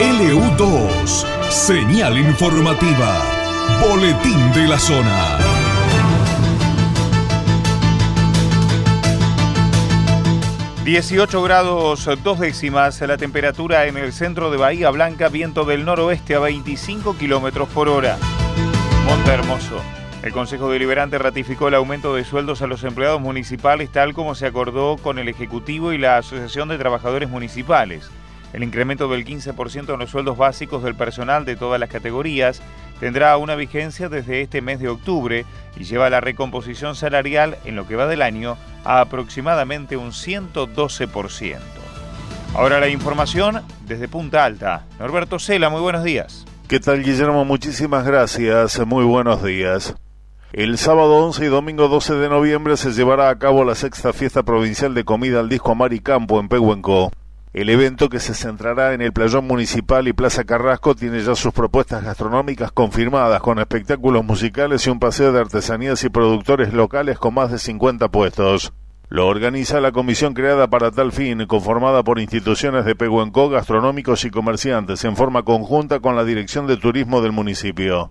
LU2, señal informativa, boletín de la zona. ...18 grados dos décimas la temperatura en el centro de Bahía Blanca... ...viento del noroeste a 25 kilómetros por hora. Monte Hermoso. El Consejo Deliberante ratificó el aumento de sueldos a los empleados municipales... ...tal como se acordó con el Ejecutivo y la Asociación de Trabajadores Municipales. El incremento del 15% en los sueldos básicos del personal de todas las categorías tendrá una vigencia desde este mes de octubre y lleva la recomposición salarial en lo que va del año a aproximadamente un 112%. Ahora la información desde Punta Alta. Norberto Cela, muy buenos días. ¿Qué tal Guillermo? Muchísimas gracias. Muy buenos días. El sábado 11 y domingo 12 de noviembre se llevará a cabo la sexta fiesta provincial de comida al disco Campo en Pehuenco. El evento, que se centrará en el Playón Municipal y Plaza Carrasco, tiene ya sus propuestas gastronómicas confirmadas, con espectáculos musicales y un paseo de artesanías y productores locales con más de 50 puestos. Lo organiza la comisión creada para tal fin, conformada por instituciones de Pehuenco, gastronómicos y comerciantes, en forma conjunta con la Dirección de Turismo del municipio.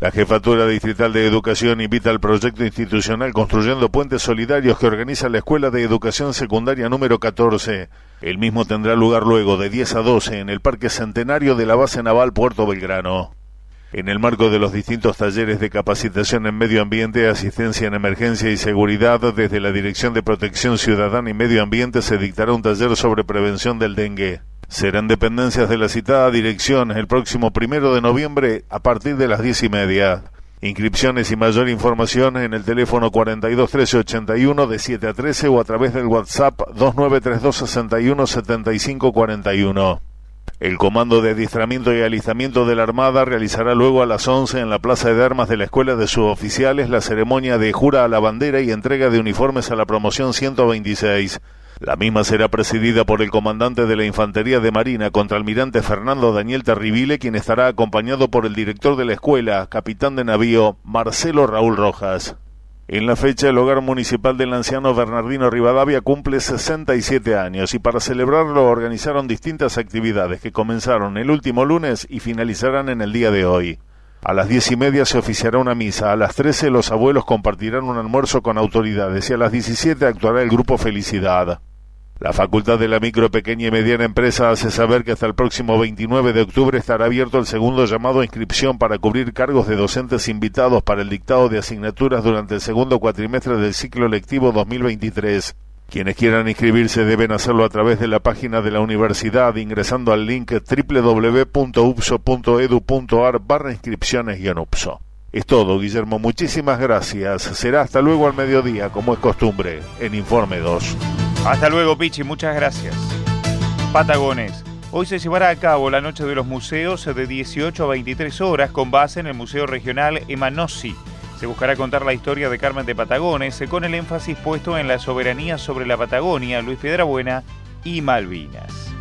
La Jefatura Distrital de Educación invita al proyecto institucional Construyendo Puentes Solidarios que organiza la Escuela de Educación Secundaria número 14. El mismo tendrá lugar luego de 10 a 12 en el Parque Centenario de la Base Naval Puerto Belgrano. En el marco de los distintos talleres de capacitación en medio ambiente, asistencia en emergencia y seguridad, desde la Dirección de Protección Ciudadana y Medio Ambiente se dictará un taller sobre prevención del dengue. Serán dependencias de la citada dirección el próximo primero de noviembre a partir de las diez y media. Inscripciones y mayor información en el teléfono 42 13 81 de 7 a 13 o a través del WhatsApp 2932 61 75 41. El Comando de Adiestramiento y Alistamiento de la Armada realizará luego a las 11 en la Plaza de Armas de la Escuela de Suboficiales la ceremonia de jura a la bandera y entrega de uniformes a la promoción 126. La misma será presidida por el comandante de la Infantería de Marina, contraalmirante Fernando Daniel Terribile, quien estará acompañado por el director de la escuela, capitán de navío, Marcelo Raúl Rojas. En la fecha, el hogar municipal del anciano Bernardino Rivadavia cumple 67 años y para celebrarlo organizaron distintas actividades que comenzaron el último lunes y finalizarán en el día de hoy. A las diez y media se oficiará una misa, a las trece los abuelos compartirán un almuerzo con autoridades y a las diecisiete actuará el grupo Felicidad. La Facultad de la Micro, Pequeña y Mediana Empresa hace saber que hasta el próximo 29 de octubre estará abierto el segundo llamado a inscripción para cubrir cargos de docentes invitados para el dictado de asignaturas durante el segundo cuatrimestre del ciclo lectivo 2023. Quienes quieran inscribirse deben hacerlo a través de la página de la universidad ingresando al link www.upso.edu.ar barra inscripciones-upso. Es todo, Guillermo. Muchísimas gracias. Será hasta luego al mediodía, como es costumbre, en Informe 2. Hasta luego, Pichi, muchas gracias. Patagones. Hoy se llevará a cabo la Noche de los Museos de 18 a 23 horas con base en el Museo Regional Emanossi. Se buscará contar la historia de Carmen de Patagones con el énfasis puesto en la soberanía sobre la Patagonia, Luis Piedrabuena y Malvinas.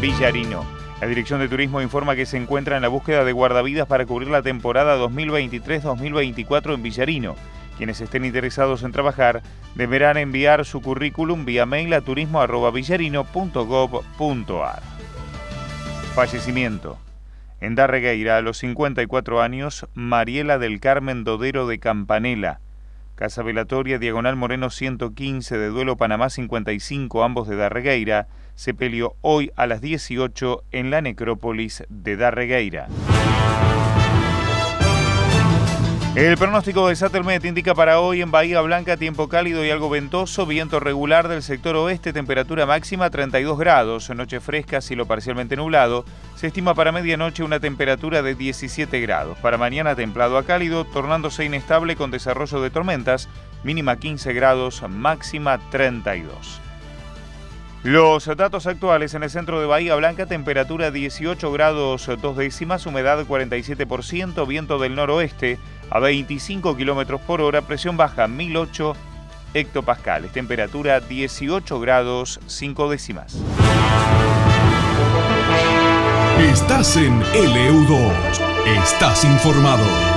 Villarino. La Dirección de Turismo informa que se encuentra en la búsqueda de guardavidas para cubrir la temporada 2023-2024 en Villarino. Quienes estén interesados en trabajar deberán enviar su currículum vía mail a turismo.villarino.gov.ar. Fallecimiento. En Darregueira, a los 54 años, Mariela del Carmen Dodero de Campanela. Casa Velatoria, Diagonal Moreno 115, de Duelo Panamá 55, ambos de Darregueira, se peleó hoy a las 18 en la necrópolis de Darregueira. El pronóstico de Sattelmet indica para hoy en Bahía Blanca tiempo cálido y algo ventoso, viento regular del sector oeste, temperatura máxima 32 grados, noche fresca, cielo parcialmente nublado. Se estima para medianoche una temperatura de 17 grados. Para mañana templado a cálido, tornándose inestable con desarrollo de tormentas, mínima 15 grados, máxima 32. Los datos actuales en el centro de Bahía Blanca, temperatura 18 grados 2 décimas, humedad 47%, viento del noroeste a 25 kilómetros por hora, presión baja 1008 hectopascales, temperatura 18 grados 5 décimas. Estás en LU2, estás informado.